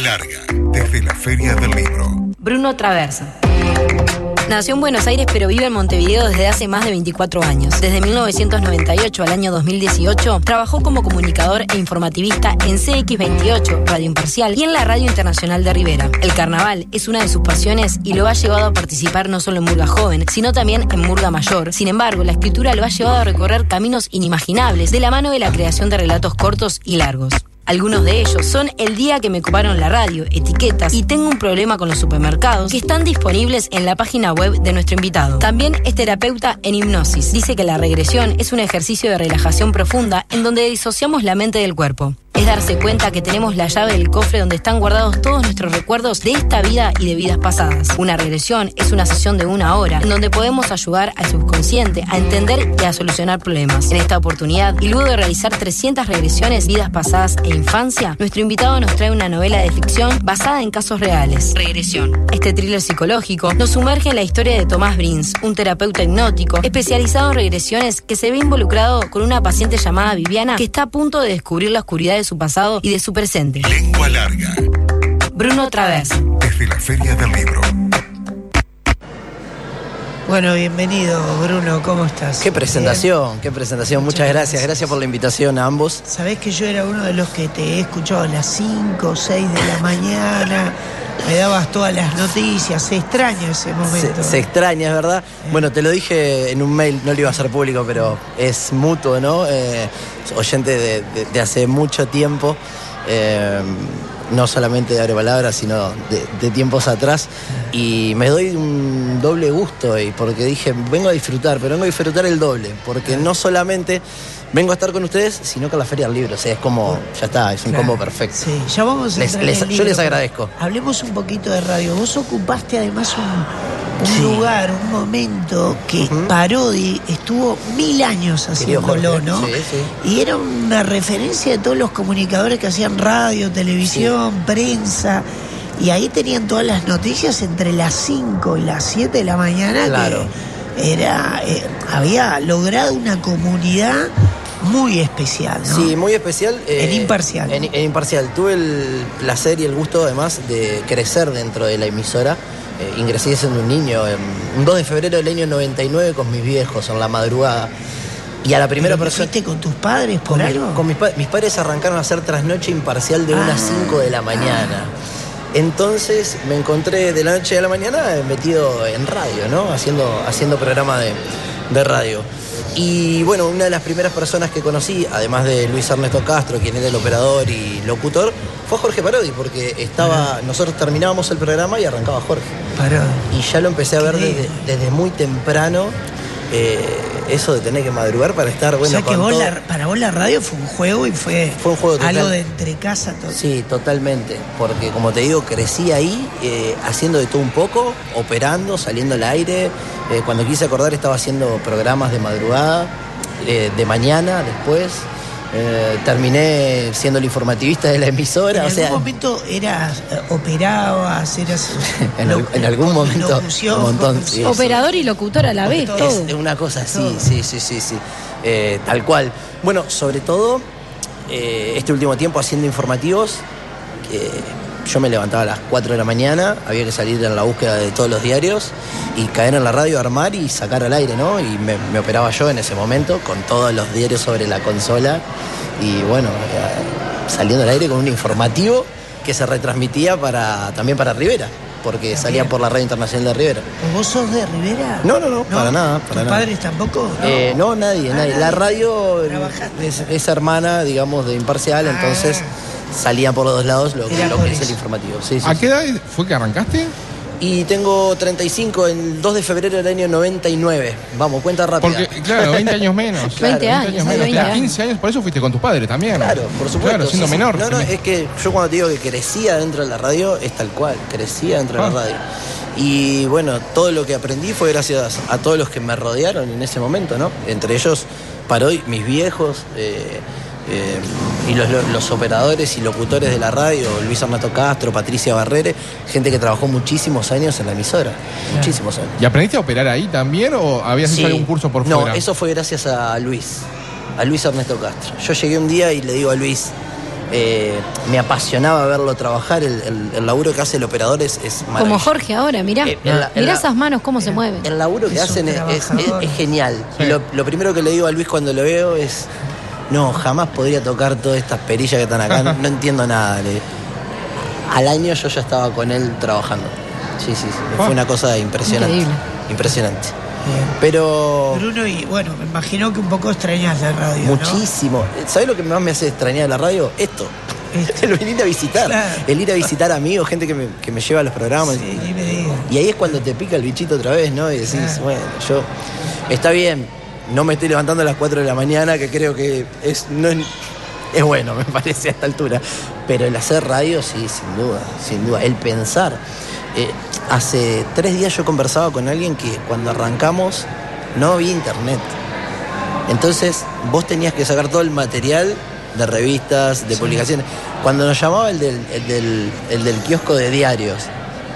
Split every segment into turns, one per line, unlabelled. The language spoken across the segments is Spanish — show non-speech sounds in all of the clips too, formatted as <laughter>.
Larga, desde la Feria del Libro.
Bruno Traversa. Nació en Buenos Aires pero vive en Montevideo desde hace más de 24 años. Desde 1998 al año 2018 trabajó como comunicador e informativista en CX28, Radio Imparcial y en la Radio Internacional de Rivera. El carnaval es una de sus pasiones y lo ha llevado a participar no solo en Murga Joven, sino también en Murga Mayor. Sin embargo, la escritura lo ha llevado a recorrer caminos inimaginables de la mano de la creación de relatos cortos y largos. Algunos de ellos son El día que me coparon la radio, etiquetas y tengo un problema con los supermercados que están disponibles en la página web de nuestro invitado. También es terapeuta en hipnosis. Dice que la regresión es un ejercicio de relajación profunda en donde disociamos la mente del cuerpo es darse cuenta que tenemos la llave del cofre donde están guardados todos nuestros recuerdos de esta vida y de vidas pasadas. Una regresión es una sesión de una hora en donde podemos ayudar al subconsciente a entender y a solucionar problemas. En esta oportunidad, y luego de realizar 300 regresiones, vidas pasadas e infancia, nuestro invitado nos trae una novela de ficción basada en casos reales. Regresión. Este thriller psicológico nos sumerge en la historia de Tomás Brins, un terapeuta hipnótico especializado en regresiones que se ve involucrado con una paciente llamada Viviana que está a punto de descubrir la oscuridad de su pasado y de su presente.
Lengua larga,
Bruno Traversa.
desde la Feria del Libro.
Bueno, bienvenido Bruno, ¿cómo estás?
Qué presentación, qué presentación. Muchas,
Muchas
gracias.
gracias.
gracias. por la invitación a ambos.
Sabés que yo era uno de los que te he escuchado a las 5 o 6 de la mañana, me dabas todas las noticias, se extraña ese
Se,
momento.
se extraña, es verdad. Bueno, te lo dije en un mail, no lo iba a hacer público, pero es mutuo, ¿no? Eh, oyente de, de- de hace mucho tiempo. eh, no solamente de Abre Palabras, sino de, de tiempos atrás. Y me doy un doble gusto, y porque dije, vengo a disfrutar, pero vengo a disfrutar el doble, porque no solamente vengo a estar con ustedes, sino con la Feria del Libro. O sea, es como, ya está, es un
Claro.
combo perfecto.
Sí, ya vamos a
Les- yo les agradezco.
Hablemos un poquito de radio. Vos ocupaste además un, un
Sí.
lugar, un momento que Parodi estuvo mil años haciéndolo, ¿no?
sí, sí.
Y era una referencia de todos los comunicadores que hacían radio, televisión, prensa. Y ahí tenían todas las noticias entre las 5 y las 7 de la mañana.
Claro.
Que era, eh, había logrado una comunidad muy especial, ¿no?
Sí, muy especial.
En Imparcial.
En, en Imparcial. Tuve el placer y el gusto, además, de crecer dentro de la emisora. Eh, ingresé siendo un niño, en- un 2 de febrero del año 99 con mis viejos, en la madrugada. Y a la primera
¿Pero
persona...
fuiste con tus padres por
Con, mi-
algo?
con mis, pa- mis padres arrancaron a hacer trasnoche imparcial de 1
Ah.
a 5 de la mañana. Entonces me encontré de la noche a la mañana metido en radio, ¿no? Haciendo, haciendo programa de, de radio. Y bueno, una de las primeras personas que conocí, además de Luis Ernesto Castro, quien era el operador y locutor, fue Jorge Parodi, porque estaba, nosotros terminábamos el programa y arrancaba Jorge.
Parodi.
Y ya lo empecé a ver desde muy temprano, eh, eso de tener que madrugar para estar, bueno,
o sea que vos la- para vos la radio fue un juego y fue,
Fue un juego total.
algo de entre casa. Todo.
Sí, totalmente. Porque como te digo, crecí ahí eh, haciendo de todo un poco, operando, saliendo al aire. Eh, cuando quise acordar estaba haciendo programas de madrugada, eh, de mañana después. Eh, terminé siendo el informativista de la emisora.
en
o
algún
sea,
momento eras, eh, operabas, eras... <laughs>
en, al-
lo-
en algún momento.
locución,
un montón, sí, sí.
Operador y locutor a la vez,
Todo.
Es una cosa así,
Todo.
sí, sí, sí, sí. Eh, tal cual. Bueno, sobre todo, eh, este último tiempo haciendo informativos, eh, yo me levantaba a las 4 de la mañana, había que salir en la búsqueda de todos los diarios y caer en la radio, armar y sacar al aire, ¿no? Y me, me operaba yo en ese momento con todos los diarios sobre la consola y bueno, eh, saliendo al aire con un informativo que se retransmitía para, también para Rivera, porque salía por la radio internacional de Rivera.
¿Vos sos de Rivera?
No, no, no, para nada, para
¿Tus
nada.
padres tampoco? No.
Eh, no, nadie,
Ah,
nadie. La radio es hermana, digamos, de Imparcial,
Ah.
entonces salía por los dos lados lo, que- lo es el informativo. Sí, sí,
¿A
sí.
qué edad fue que arrancaste?
Y tengo 35, el 2 de febrero del año 99. Vamos, cuenta rápida.
Porque, claro, 20 años menos. <laughs>
Claro,
20 años,
menos.
20
Claro,
años.
15 años, por eso fuiste con tus padres también.
Claro, por supuesto.
Claro, siendo
sí,
menor.
No, no, es que yo cuando te digo que crecía dentro de la radio, es tal cual, crecía dentro de la
Ah.
radio. Y bueno, todo lo que aprendí fue gracias a todos los que me rodearon en ese momento, ¿no? Entre ellos, para hoy, mis viejos, eh, eh, y los, operadores y locutores de la radio, Luis Ernesto Castro, Patricia Barrere, gente que trabajó muchísimos años en la emisora, muchísimos años.
¿Y aprendiste a operar ahí también o habías hecho algún curso por
no,
fuera?
eso fue gracias a Luis, a Luis Ernesto Castro. Yo llegué un día y le digo a Luis, eh, me apasionaba verlo trabajar. El, el- el laburo que hace el operador es, es
Como
maravilloso.
Jorge ahora, mirá.
Eh, en la- en
mirá
la-
esas manos cómo se mueven.
El laburo que
Es
hacen es, es-
trabajador.
es genial.
Sí.
Lo, lo primero que le digo a Luis cuando lo veo es, no, jamás podría tocar todas estas perillas que están acá, no, no entiendo nada. le. Al año yo ya estaba con él trabajando. Sí, sí, sí. Fue una cosa impresionante.
Increíble.
Impresionante.
Bien.
Pero
Bruno, y bueno, me imagino que un poco extrañas la radio, ¿no?
muchísimo. ¿Sabes lo que más me hace extrañar la radio? Esto.
Esto. <laughs>
El venir a visitar.
Claro.
El ir a visitar amigos, gente que me, que me lleva a los programas.
Sí, me digas.
Y ahí es cuando te pica el bichito otra vez, ¿no? Y decís,
Claro.
bueno, yo. Está bien, no me estoy levantando a las 4 de la mañana, que creo que es, no es, es bueno, <laughs> me parece, a esta altura. Pero el hacer radio, sí, sin duda, sin duda. El pensar. Eh, hace tres días yo conversaba con alguien que cuando arrancamos no había internet. Entonces vos tenías que sacar todo el material de revistas, de publicaciones. Cuando nos llamaba el del, el del, el del kiosco de diarios,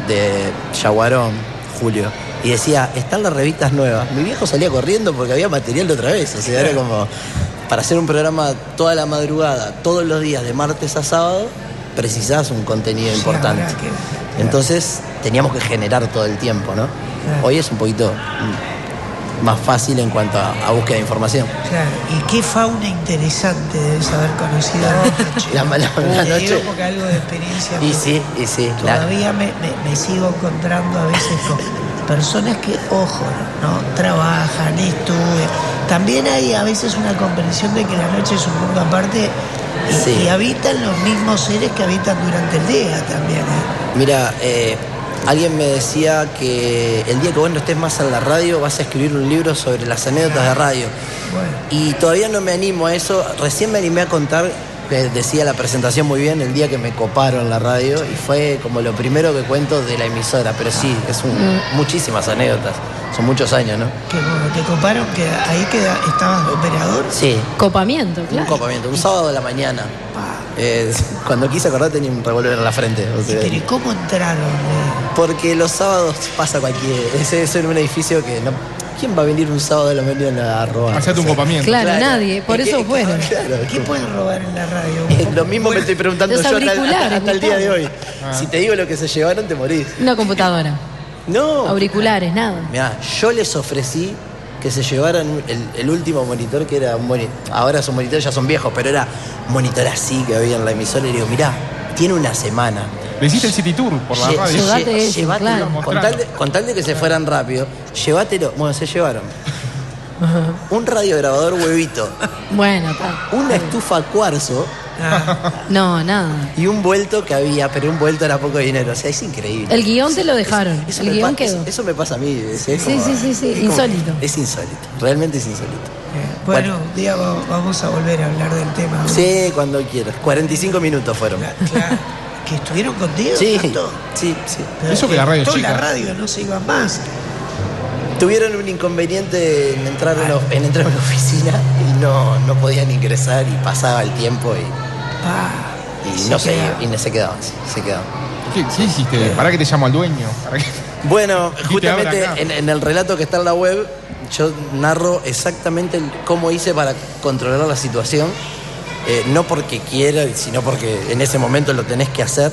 de Yaguarón, Julio, y decía, están las revistas nuevas, mi viejo salía corriendo porque había material de otra vez. O sea, era como, para hacer un programa toda la madrugada, todos los días, de martes a sábado, precisás un contenido importante. Entonces teníamos que generar todo el tiempo, ¿no? Hoy es un poquito más fácil en cuanto a, a búsqueda de información.
Claro, y qué fauna interesante debes haber conocido.
La <laughs> la
digo
noche.
porque algo de experiencia.
Y sí, y sí. la-
Todavía me, me- me sigo encontrando a veces con personas que, ojo, ¿no? Trabajan, estudian. También hay a veces una comprensión de que la noche es un mundo aparte y,
Sí.
y habitan los mismos seres que habitan durante el día también. ¿eh?
Mira, eh, alguien me decía que el día que vos no estés más en la radio vas a escribir un libro sobre las anécdotas de radio.
Bueno,
Y todavía no me animo a eso. Recién me animé a contar, que decía la presentación muy bien, el día que me coparon la radio. Y fue como lo primero que cuento de la emisora. Pero sí, es un- muchísimas anécdotas. Son muchos años, ¿no?
que bueno, te coparon que ahí queda, estabas de operador.
Sí,
Copamiento,
un copamiento. Un sábado de la mañana. Eh, <laughs> cuando quise acordar tenía un revólver en la frente. o sea,
Pero ¿y cómo entraron? eh?
porque los sábados pasa cualquier. Ese es en un edificio que no. ¿Quién va a venir un sábado de la mañana a robar?
Hacerte un
O sea,
copamiento.
Claro, nadie, por
Es
eso fueron.
Claro, es
¿Qué pueden robar en la radio?
eh, <laughs> lo mismo me estoy preguntando
Los
yo hasta, el día de hoy. Si te digo lo que se llevaron, te morís.
Una computadora.
No.
Auriculares, nada.
Mirá, yo les ofrecí que se llevaran el, el último monitor que era un monitor. Ahora esos monitores ya son viejos, pero era un monitor así que había en la emisora. Y le digo, mirá, tiene una semana.
Le hiciste el City Tour por la
Lle-
radio.
Llevate
lle-
eso,
llévatelo.
claro.
Con tal, de, con tal de que se fueran rápido, llévatelo. Bueno, se llevaron. <laughs> Un radiograbador huevito,
Bueno, está.
una estufa cuarzo
Ah,
No, nada.
y un vuelto que había, pero un vuelto era poco dinero. O sea, es increíble.
El guion te lo dejaron.
Eso
El
me
guion
pa-
quedó.
Eso, eso me pasa a mí. es- es
Sí,
como-
sí, sí, sí,
es como-
insólito.
es insólito. Realmente es insólito.
Bueno, un día va- vamos a volver a hablar del tema. ¿no?
Sí, cuando quieras. 45 minutos fueron.
Cla- Claro. ¿Que estuvieron contigo?
Sí,
tanto?
sí, sí.
Pero
Eso que la radio chica.
la radio no se iba más.
Tuvieron un inconveniente en entrar en, la- en entrar en la oficina y no, no podían ingresar y pasaba el tiempo y,
Pa,
y
se
no se, y no se quedaban. sí, Se quedaban.
¿Qué, qué hiciste? ¿Para que te llamo al dueño? ¿Para qué?
Bueno, <laughs> justamente en el relato que está en la web, yo narro exactamente cómo hice para controlar la situación. Eh, no porque quiera, sino porque en ese momento lo tenés que hacer.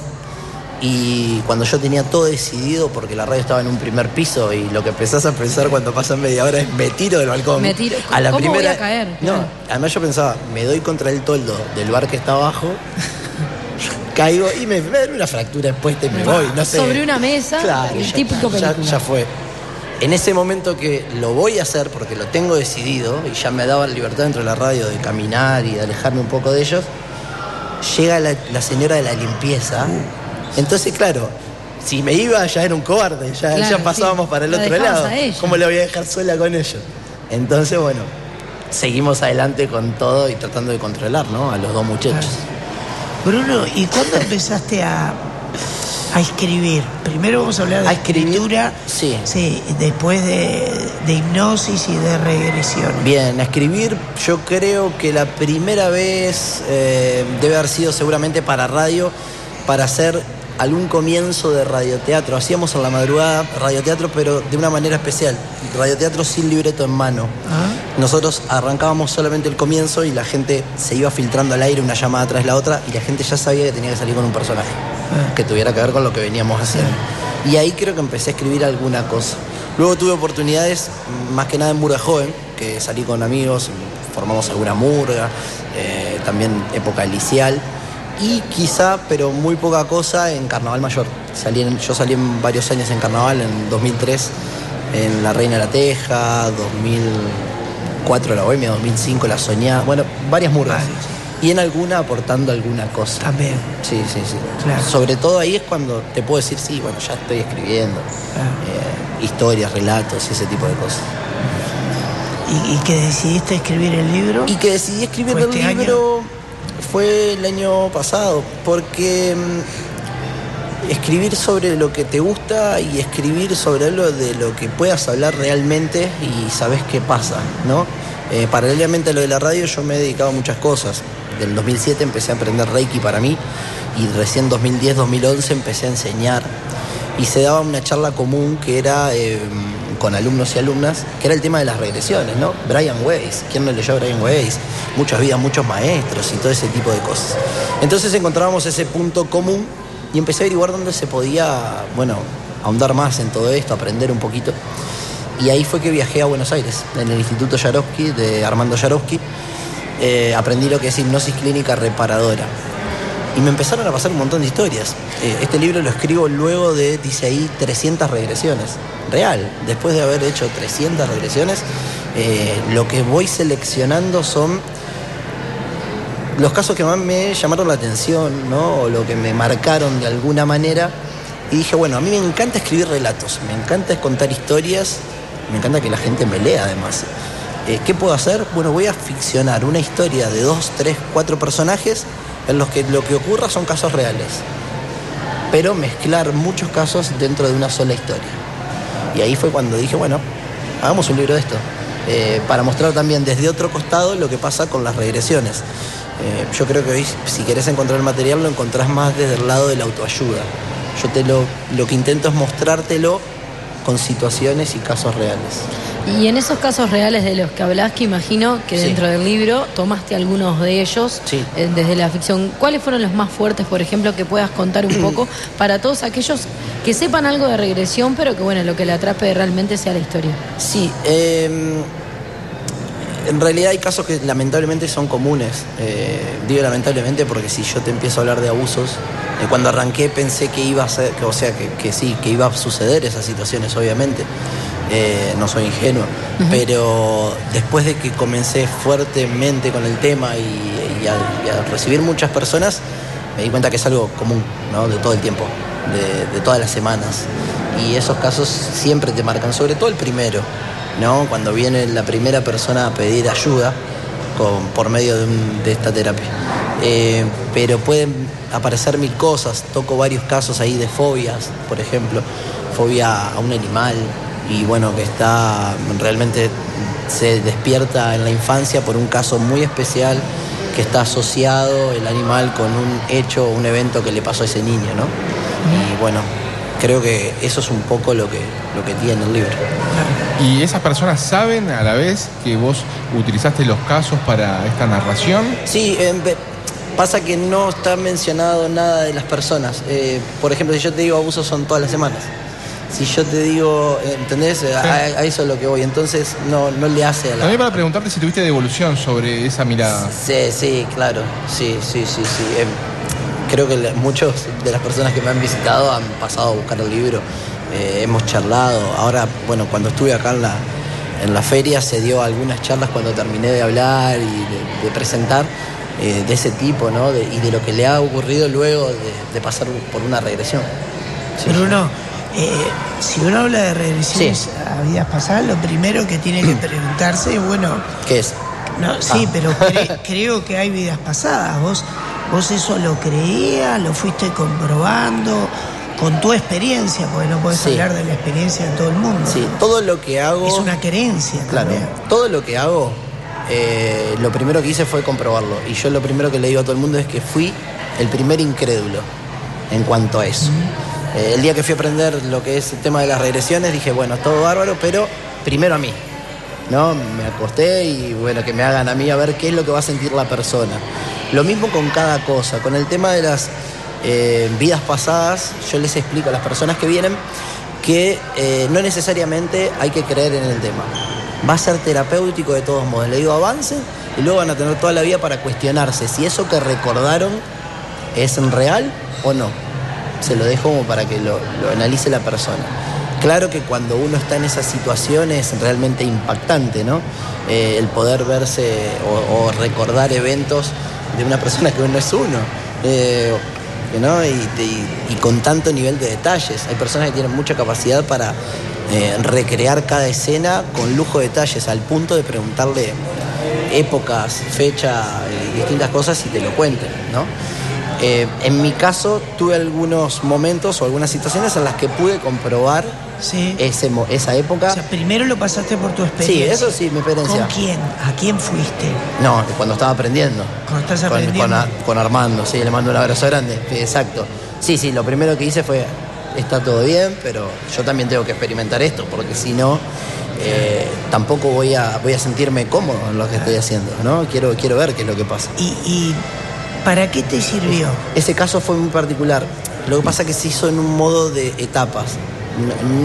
Y cuando yo tenía todo decidido, porque la radio estaba en un primer piso y lo que empezás a pensar cuando pasa media hora es me tiro del balcón.
Me tiro.
A la
¿Cómo voy
primera,
a caer?
No,
Claro.
además yo pensaba, me doy contra el toldo del bar que está abajo, caigo y me, me da una fractura expuesta y me <laughs> voy, no sé.
Sobre una mesa,
Claro,
el
ya
típico
está, ya-
película.
ya fue. En ese momento que lo voy a hacer porque lo tengo decidido y ya me daba la libertad dentro de la radio de caminar y de alejarme un poco de ellos, llega la, la señora de la limpieza. Entonces, claro, si me iba ya era un cobarde, ya,
Claro,
ya pasábamos
sí.
para el
La
otro lado. ¿Cómo la voy a dejar sola con ellos? Entonces, bueno, seguimos adelante con todo y tratando de controlar, ¿no? A los dos muchachos.
Bruno, ¿y cuándo empezaste a, a escribir? Primero vamos a hablar de
¿A
escritura.
Sí.
Sí, después de, de hipnosis y de regresión.
Bien, a escribir yo creo que la primera vez eh, debe haber sido seguramente para radio, para hacer algún comienzo de radioteatro. Hacíamos en la madrugada radioteatro, pero de una manera especial. Radioteatro sin libreto en mano.
¿Ah?
nosotros arrancábamos solamente el comienzo y la gente se iba filtrando al aire una llamada tras la otra y la gente ya sabía que tenía que salir con un personaje. Que tuviera que ver con lo que veníamos haciendo. Y ahí creo que empecé a escribir alguna cosa. Luego tuve oportunidades, más que nada en Murga Joven, que salí con amigos, formamos alguna murga, eh, también época licial. Y quizá, pero muy poca cosa, en Carnaval Mayor. Salí yo salí en varios años en Carnaval, en 2003, en La Reina de la Teja, 2004 La Bohemia, 2005 La Soñada, bueno, varias murgas. Y en alguna aportando alguna cosa.
También.
Sí, sí, sí.
Claro.
Sobre todo ahí es cuando te puedo decir, sí, bueno, ya estoy escribiendo.
Claro.
eh, historias, relatos, ese tipo de cosas.
¿Y, y que decidiste escribir el libro?
Y que decidí escribir
¿Fue
el
este
libro fue el año pasado, porque mm, escribir sobre lo que te gusta y escribir sobre lo de lo que puedas hablar realmente y sabes qué pasa, ¿no? Eh, paralelamente a lo de la radio yo me he dedicado a muchas cosas. Del 2007 empecé a aprender Reiki para mí y recién 2010-2011 empecé a enseñar y se daba una charla común que era eh, con alumnos y alumnas, que era el tema de las regresiones, ¿no? Brian Weiss, ¿quién no leyó a Brian Weiss? Muchas vidas, muchos maestros y todo ese tipo de cosas. Entonces encontrábamos ese punto común y empecé a averiguar dónde se podía, bueno, ahondar más en todo esto, aprender un poquito. Y ahí fue que viajé a Buenos Aires, en el Instituto Yarovsky, de Armando Yarovsky. Eh, aprendí lo que es hipnosis clínica reparadora. Y me empezaron a pasar un montón de historias. Eh, este libro lo escribo luego de, dice ahí, 300 regresiones. Real. Después de haber hecho 300 regresiones, eh, lo que voy seleccionando son los casos que más me llamaron la atención, ¿no? O lo que me marcaron de alguna manera. Y dije, bueno, a mí me encanta escribir relatos, me encanta contar historias, me encanta que la gente me lea además. Eh, ¿Qué puedo hacer? Bueno, voy a ficcionar una historia de dos, tres, cuatro personajes en los que lo que ocurra son casos reales, pero mezclar muchos casos dentro de una sola historia. Y ahí fue cuando dije, bueno, hagamos un libro de esto, eh, para mostrar también desde otro costado lo que pasa con las regresiones. Eh, yo creo que hoy, si querés encontrar el material, lo encontrás más desde el lado de la autoayuda. Yo te lo, lo que intento es mostrártelo con situaciones y casos reales.
Y en esos casos reales de los que hablas, que imagino que
Sí.
dentro del libro tomaste algunos de ellos
Sí.
eh, desde la ficción. ¿Cuáles fueron los más fuertes, por ejemplo, que puedas contar un <clears throat> poco para todos aquellos que sepan algo de regresión, pero que bueno, lo que le atrape realmente sea la historia?
Sí, eh, en realidad hay casos que lamentablemente son comunes. Eh, digo lamentablemente porque si yo te empiezo a hablar de abusos, eh, cuando arranqué pensé que iba a ser, que, o sea, que, que sí, que iba a suceder esas situaciones, obviamente. Eh, no soy ingenuo, pero después de que comencé fuertemente con el tema y, y recibir muchas personas, me di cuenta que es algo común, ¿no? De todo el tiempo, de, de todas las semanas. Y esos casos siempre te marcan, sobre todo el primero, ¿no? Cuando viene la primera persona a pedir ayuda con- por medio de, un- de esta terapia. Eh, pero pueden aparecer mil cosas. Toco varios casos ahí de fobias, por ejemplo, fobia a un animal y bueno, que está realmente se despierta en la infancia por un caso muy especial que está asociado el animal con un hecho un evento que le pasó a ese niño, ¿no? Y bueno, creo que eso es un poco lo que, lo que tiene el libro.
¿Y esas personas saben a la vez que vos utilizaste los casos para esta narración?
Sí, eh, pasa que no está mencionado nada de las personas. Eh, por ejemplo, si yo te digo abusos son todas las semanas. Si yo te digo, ¿entendés? A, a eso es lo que voy. Entonces no, no le hace a la...
También para preguntarte si tuviste devolución sobre esa mirada.
Sí, sí, claro. Sí, sí, sí, sí. Eh, creo que muchos de las personas que me han visitado han pasado a buscar el libro. Eh, hemos charlado. Ahora, bueno, cuando estuve acá en la, en la feria se dio algunas charlas cuando terminé de hablar y de, de presentar eh, de ese tipo, ¿no? De- y de lo que le ha ocurrido luego de, de pasar por una regresión. Sí.
Bruno, eh, si uno habla de regresiones
Sí.
a vidas pasadas, lo primero que tiene que <clears throat> preguntarse es, bueno,
¿Qué es?
no, sí,
Ah.
pero cre- <laughs> creo que hay vidas pasadas. ¿Vos, ¿Vos eso lo creías? ¿Lo fuiste comprobando? Con tu experiencia, porque no podés
Sí.
hablar de la experiencia de todo el mundo.
Sí, todo lo que hago...
Es una creencia
Claro,
también.
todo lo que hago, eh, lo primero que hice fue comprobarlo. Y yo lo primero que le digo a todo el mundo es que fui el primer incrédulo en cuanto a eso. Eh, el día que fui a aprender lo que es el tema de las regresiones, dije, bueno, todo bárbaro, pero primero a mí. ¿No? Me acosté y bueno, que me hagan a mí a ver qué es lo que va a sentir la persona. Lo mismo con cada cosa, con el tema de las eh, vidas pasadas, yo les explico a las personas que vienen que eh, no necesariamente hay que creer en el tema. Va a ser terapéutico de todos modos. Le digo, avancen y luego van a tener toda la vida para cuestionarse si eso que recordaron es real o no. Se lo dejo como para que lo analice la persona. Claro que cuando uno está en esas situaciones es realmente impactante, ¿no? Eh, el poder verse o, recordar eventos de una persona que no es uno. Eh, ¿no? Y, con tanto nivel de detalles. Hay personas que tienen mucha capacidad para eh, recrear cada escena con lujo de detalles, al punto de preguntarle épocas, fecha y distintas cosas y te lo cuenten, ¿no? En mi caso tuve algunos momentos o algunas situaciones en las que pude comprobar
Sí.
ese, esa época.
O sea, primero lo pasaste por tu
sí,
experiencia.
eso sí, mi experiencia.
¿Con quién? ¿A quién fuiste?
No, cuando estaba aprendiendo.
Cuando estás
Con-
aprendiendo.
Con, Ar- con Armando, sí, le mando un abrazo grande. Sí, exacto. Sí, sí, lo primero que hice fue, está todo bien, pero yo también tengo que experimentar esto, porque si no, eh, tampoco voy a, voy a sentirme cómodo en lo que estoy haciendo, ¿no? Quiero, quiero ver qué es lo que pasa.
¿Y, y para qué te sirvió?
Ese caso fue muy particular. Lo que pasa es que se hizo en un modo de etapas.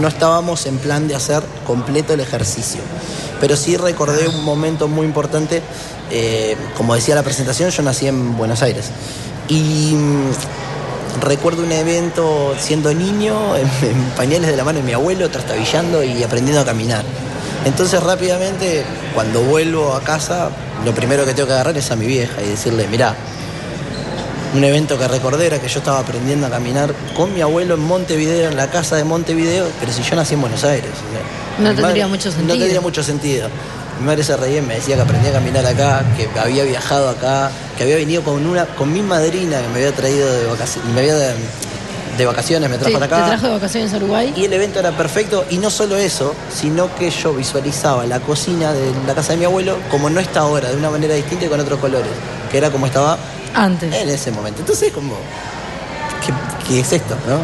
No, estábamos en plan de hacer completo el ejercicio. Pero sí recordé un momento muy importante. eh, como decía la presentación, yo nací en Buenos Aires. Y mm, recuerdo un evento siendo niño, <laughs> en, en pañales de la mano de mi abuelo, trastabillando y aprendiendo a caminar. Entonces rápidamente, cuando vuelvo a casa, lo primero que tengo que agarrar es a mi vieja y decirle, mirá, un evento que recordé era que yo estaba aprendiendo a caminar con mi abuelo en Montevideo, en la casa de Montevideo, pero si yo nací en Buenos Aires. o sea,
No tendría mucho sentido.
No tendría mucho sentido. Mi madre se reía y me decía que aprendí a caminar acá, que había viajado acá, que había venido con una con mi madrina que me había traído de vacaciones, me había de, de vacaciones, me trajo
Sí,
para
¿Te
acá.
trajo de vacaciones a Uruguay?
Y el evento era perfecto, y no solo eso, sino que yo visualizaba la cocina de la casa de mi abuelo como no está ahora, de una manera distinta y con otros colores, que era como estaba
Antes.
en ese momento. Entonces, como, ¿qué, qué es esto, no?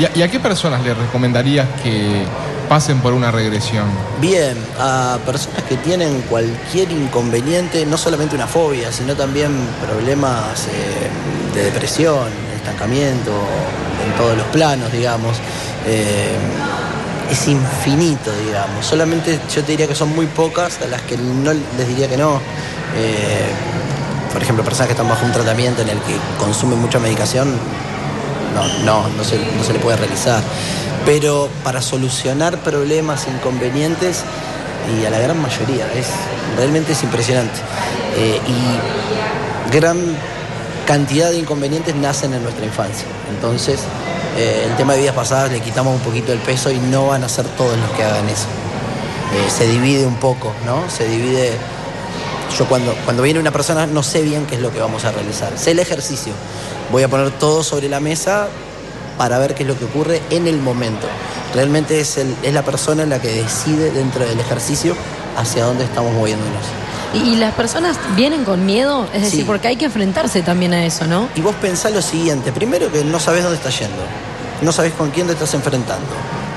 ¿Y a, y a qué personas le recomendarías que pasen por una regresión?
Bien, a personas que tienen cualquier inconveniente, no solamente una fobia, sino también problemas eh, de depresión, estancamiento, en todos los planos, digamos. eh, es infinito, digamos. Solamente yo te diría que son muy pocas a las que no les diría que no. Eh, ejemplo, personas que están bajo un tratamiento en el que consumen mucha medicación, no, no, no se, no se le puede realizar. Pero para solucionar problemas, inconvenientes, y a la gran mayoría, es, realmente es impresionante. Eh, y gran cantidad de inconvenientes nacen en nuestra infancia. Entonces, eh, el tema de vidas pasadas le quitamos un poquito el peso y no van a ser todos los que hagan eso. Eh, se divide un poco, ¿no? Se divide yo cuando, cuando viene una persona no sé bien qué es lo que vamos a realizar. Sé el ejercicio. Voy a poner todo sobre la mesa para ver qué es lo que ocurre en el momento. Realmente es, el- es la persona la que decide dentro del ejercicio hacia dónde estamos moviéndonos.
¿Y, las personas vienen con miedo? Es decir,
Sí.
porque hay que enfrentarse también a eso, ¿no?
Y vos pensás lo siguiente, primero que no sabés dónde estás yendo, no sabés con quién te estás enfrentando,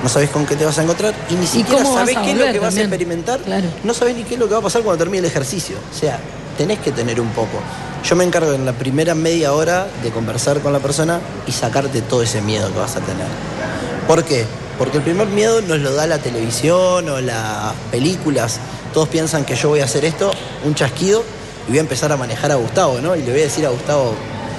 no sabés con qué te vas a encontrar y ni siquiera
a
qué es lo que vas a experimentar,
Claro.
no sabés ni qué es lo que va a pasar cuando termine el ejercicio. O sea, tenés que tener un poco. Yo me encargo en la primera media hora de conversar con la persona y sacarte todo ese miedo que vas a tener. ¿Por qué? Porque el primer miedo nos lo da la televisión o las películas. Todos piensan que yo voy a hacer esto, un chasquido, y voy a empezar a manejar a Gustavo, ¿no? Y le voy a decir a Gustavo,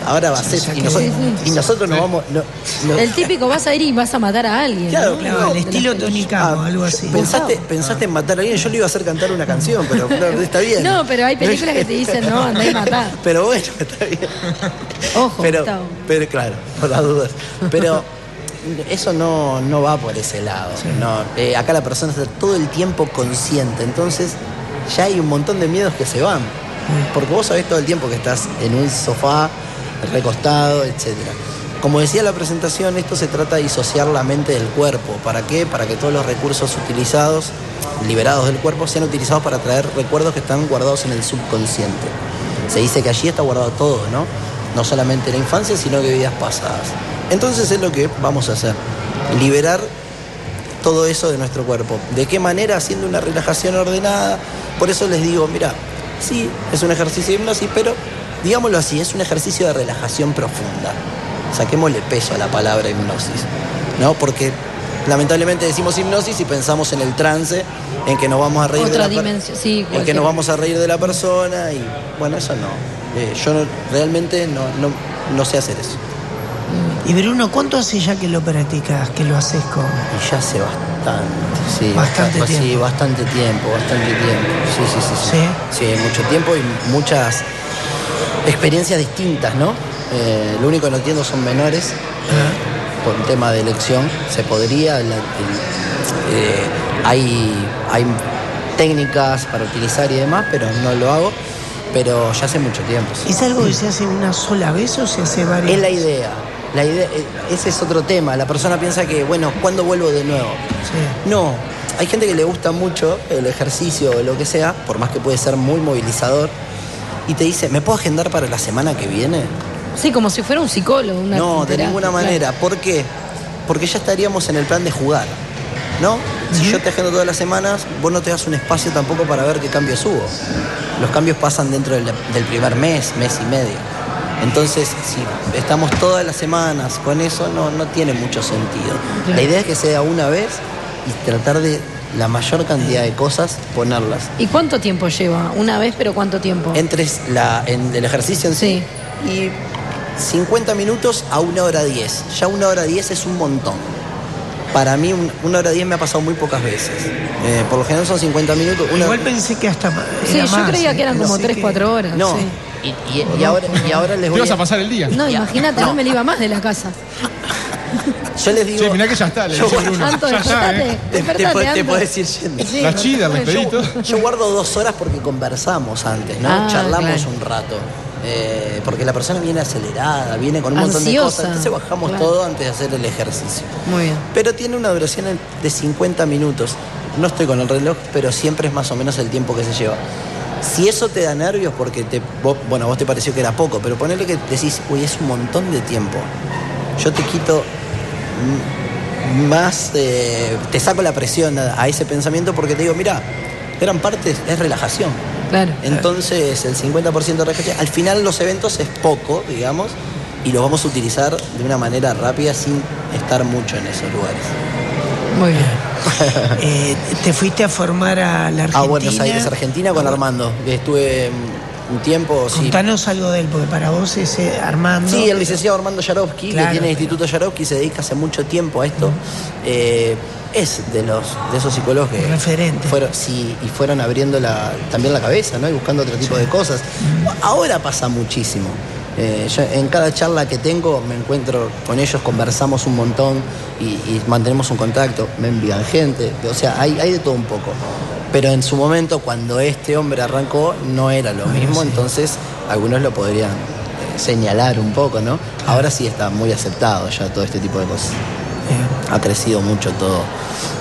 ahora va a ser. Y, nosotros- y nosotros nos vamos. no- no-
El típico vas a ir y vas a matar a alguien.
Claro,
¿no?
Claro,
no,
el estilo Tony. Camo, algo así.
Pensaste, pensaste en matar a alguien, yo le iba a hacer cantar una canción, pero claro, está bien.
No, pero hay películas que te dicen, no, andá y matá. <laughs>
Pero bueno, está bien.
Ojo,
pero,
Gustavo.
pero claro, por las dudas. Pero eso no, no va por ese lado. No, Eh, acá la persona está todo el tiempo consciente, entonces ya hay un montón de miedos que se van. Porque vos sabés todo el tiempo que estás en un sofá, recostado, etc. Como decía la presentación, esto se trata de disociar la mente del cuerpo. ¿Para qué? Para que todos los recursos utilizados, liberados del cuerpo, sean utilizados para traer recuerdos que están guardados en el subconsciente. Se dice que allí está guardado todo, ¿no? No solamente la infancia, sino que vidas pasadas. Entonces es lo que vamos a hacer. Liberar todo eso de nuestro cuerpo. ¿De qué manera? Haciendo una relajación ordenada. Por eso les digo, mira, sí, es un ejercicio de hipnosis, pero digámoslo así, es un ejercicio de relajación profunda. Saquémosle peso a la palabra hipnosis, ¿no? Porque lamentablemente decimos hipnosis y pensamos en el trance, en que nos vamos a reír
Otra
de la
dimensión, sí,
en que
cualquier-
nos vamos a reír de la persona y bueno, eso no. Eh, yo no- realmente no, no, no sé hacer eso.
Y Bruno, ¿cuánto hace ya que lo practicas, que lo haces con...?
Y ya hace bastante, sí.
Bastante
basta- Sí,
tiempo.
bastante tiempo, bastante tiempo. Sí, sí, sí. Sí,
¿Sí?
Sí, mucho tiempo y muchas experiencias distintas, ¿no? Eh, lo único que no entiendo son menores.
Ah.
Por un tema de elección, se podría. la- el- eh, hay, hay técnicas para utilizar y demás, pero no lo hago. Pero ya hace mucho tiempo.
¿Es algo que se hace una sola vez o se hace varias
Es la idea. La idea, eh, ese es otro tema. La persona piensa que, bueno, ¿cuándo vuelvo de nuevo?
Sí.
No, hay gente que le gusta mucho el ejercicio o lo que sea, por más que puede ser muy movilizador, y te dice, ¿me puedo agendar para la semana que viene?
Sí, como si fuera un psicólogo. Una
no, de ninguna
claro.
manera. ¿Por qué? Porque ya estaríamos en el plan de jugar. ¿No? Si yo te agendo todas las semanas, vos no te das un espacio tampoco para ver qué cambios hubo. Los cambios pasan dentro del, del primer mes, mes y medio. Entonces, si estamos todas las semanas con eso, no, no tiene mucho sentido.
Claro.
La idea es que sea una vez y tratar de la mayor cantidad de cosas ponerlas.
¿Y cuánto tiempo lleva? Una vez, pero ¿cuánto tiempo?
Entre la, en el ejercicio en sí, y 50 minutos a una hora 10. Ya una hora 10 es un montón. Para mí, un- una hora 10 me ha pasado muy pocas veces. Eh, por lo general son 50 minutos. Una,
Igual pensé que hasta
Sí, yo
más,
creía
¿eh?
que eran como
Pensé
3,
que-
4 horas.
no,
sí.
y, y- y ahora, y ahora les
Te
voy
vas a
a...
pasar el día.
No, imagínate, no. me la iba más de la casa.
Yo les digo...
Che, mirá que ya está, le
Yo
dice
guardo-
Bruno.
Anto,
Ya está. ¿eh?
Te, te te ir yendo.
Sí,
La
no
chida, pedí todo.
Yo guardo dos horas porque conversamos antes, ¿no?
Ah,
Charlamos
claro.
un rato. Eh, porque la persona viene acelerada, viene con un montón de cosas. Entonces bajamos
claro.
todo antes de hacer el ejercicio.
Muy bien.
Pero tiene una duración de 50 minutos. No estoy con el reloj, pero siempre es más o menos el tiempo que se lleva. Si eso te da nervios, porque te, vos- bueno, a vos te pareció que era poco, pero ponele que decís, uy, es un montón de tiempo. Yo te quito más, eh, te saco la presión a, a ese pensamiento porque te digo, mira, gran parte es relajación.
Claro.
Entonces, el 50% de relajación, al final los eventos es poco, digamos, y los vamos a utilizar de una manera rápida sin estar mucho en esos lugares.
Muy bien. <laughs>
Eh, ¿Te fuiste a formar a la Argentina?
A Buenos Aires, Argentina, con Armando. Estuve un tiempo, sí.
Contanos algo de él, porque para vos ese Armando...
Sí, el licenciado Armando Yarovsky,
Claro,
que tiene el. Instituto Yarovsky, se dedica hace mucho tiempo a esto. Eh, es de los de esos psicólogos que
Referente.
fueron sí, y fueron abriendo la, también la cabeza, ¿no? Y buscando otro tipo de cosas. Ahora pasa muchísimo. Eh, yo en cada charla que tengo me encuentro con ellos, conversamos un montón y, y mantenemos un contacto, me envían gente, o sea, hay, hay de todo un poco. Pero en su momento, cuando este hombre arrancó, no era lo mismo, entonces algunos lo podrían eh, señalar un poco, ¿no? Ahora sí está muy aceptado ya todo este tipo de cosas. Ha crecido mucho todo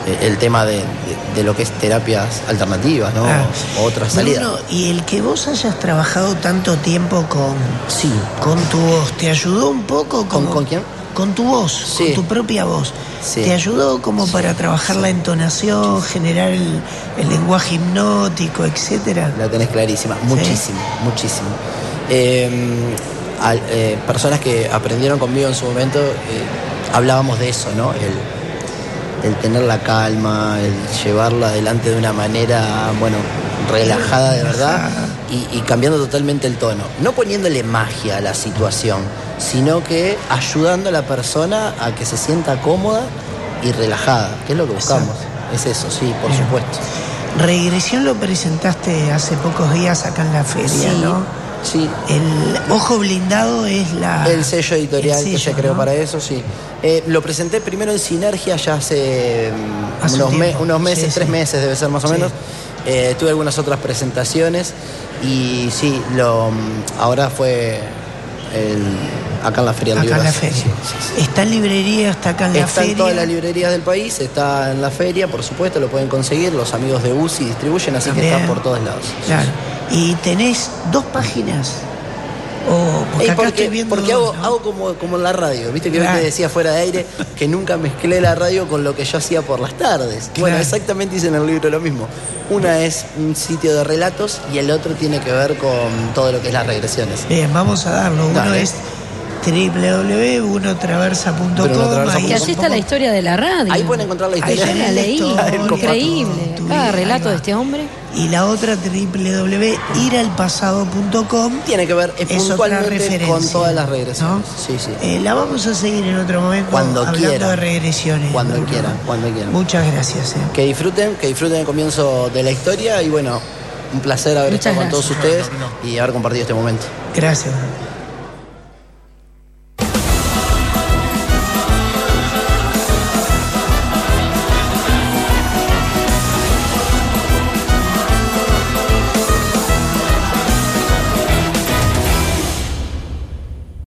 eh, el tema de, de- lo que es terapias alternativas, ¿no?
ah.
O otras salidas.
Bruno, y el que vos hayas trabajado tanto tiempo con,
Sí.
con tu voz, ¿te ayudó un poco?
¿Con- con quién?
Con tu voz,
Sí.
con tu propia voz.
Sí.
¿Te ayudó como para trabajar la entonación, generar el, el lenguaje hipnótico, etcétera?
La tenés clarísima, muchísimo, muchísimo. Eh, al- eh, personas que aprendieron conmigo en su momento, eh, hablábamos de eso, ¿no? El, el tener la calma, el llevarla adelante de una manera, bueno, relajada de verdad y, y cambiando totalmente el tono. No poniéndole magia a la situación, sino que ayudando a la persona a que se sienta cómoda y relajada, que es lo que buscamos. Es eso, sí, por
Bien.
supuesto.
Regresión lo presentaste hace pocos días acá en la feria,
Sí,
¿no?
Sí.
El ojo blindado es la...
El sello editorial
el
que
sello,
yo creo
¿no?
para eso, sí. Eh, lo presenté primero en Sinergia ya hace, mm,
un
unos, me-
tiempo.
unos meses,
Sí,
tres
sí.
meses debe ser más o menos. Eh, tuve algunas otras presentaciones y sí, lo, mm, ahora fue el- acá en la Feria del
Acá en
Libro.
la feria.
sí, sí, sí.
Está en librería, está acá en la
Está
feria.
en todas las librerías del país, está en la feria, por supuesto, lo pueden conseguir. Los amigos de UCI distribuyen, así
También.
que está por todos lados.
Claro. Y tenés dos páginas. O porque acá
porque
estoy viendo
porque
dos,
hago,
¿no?
hago como, como en la radio, viste que
Claro.
te decía fuera de aire que nunca mezclé la radio con lo que yo hacía por las tardes. Bueno, exactamente dice en el libro lo mismo. Una es un sitio de relatos y el otro tiene que ver con todo lo que es las regresiones.
Bien, vamos a darlo. Uno
Dale.
es www.unotraversa.com. Ahí
Y está la historia de la radio.
Ahí pueden encontrar la
Ahí
historia.
Yo
tenés
la leí, increíble. Cada relato
ahí
de este hombre.
Y la otra www.iralpasado.com.
Tiene que ver eh,
Es
puntualmente
referencia.
con todas las regresiones.
¿no?
Sí, sí.
Eh, la vamos a seguir en otro momento
Cuando
hablando
quiera.
de regresiones.
Cuando quieran, cuando quieran.
Muchas gracias. eh.
Que disfruten, que disfruten el comienzo de la historia y bueno, un placer haber
Muchas
estado con todos ustedes y haber compartido este momento.
Gracias.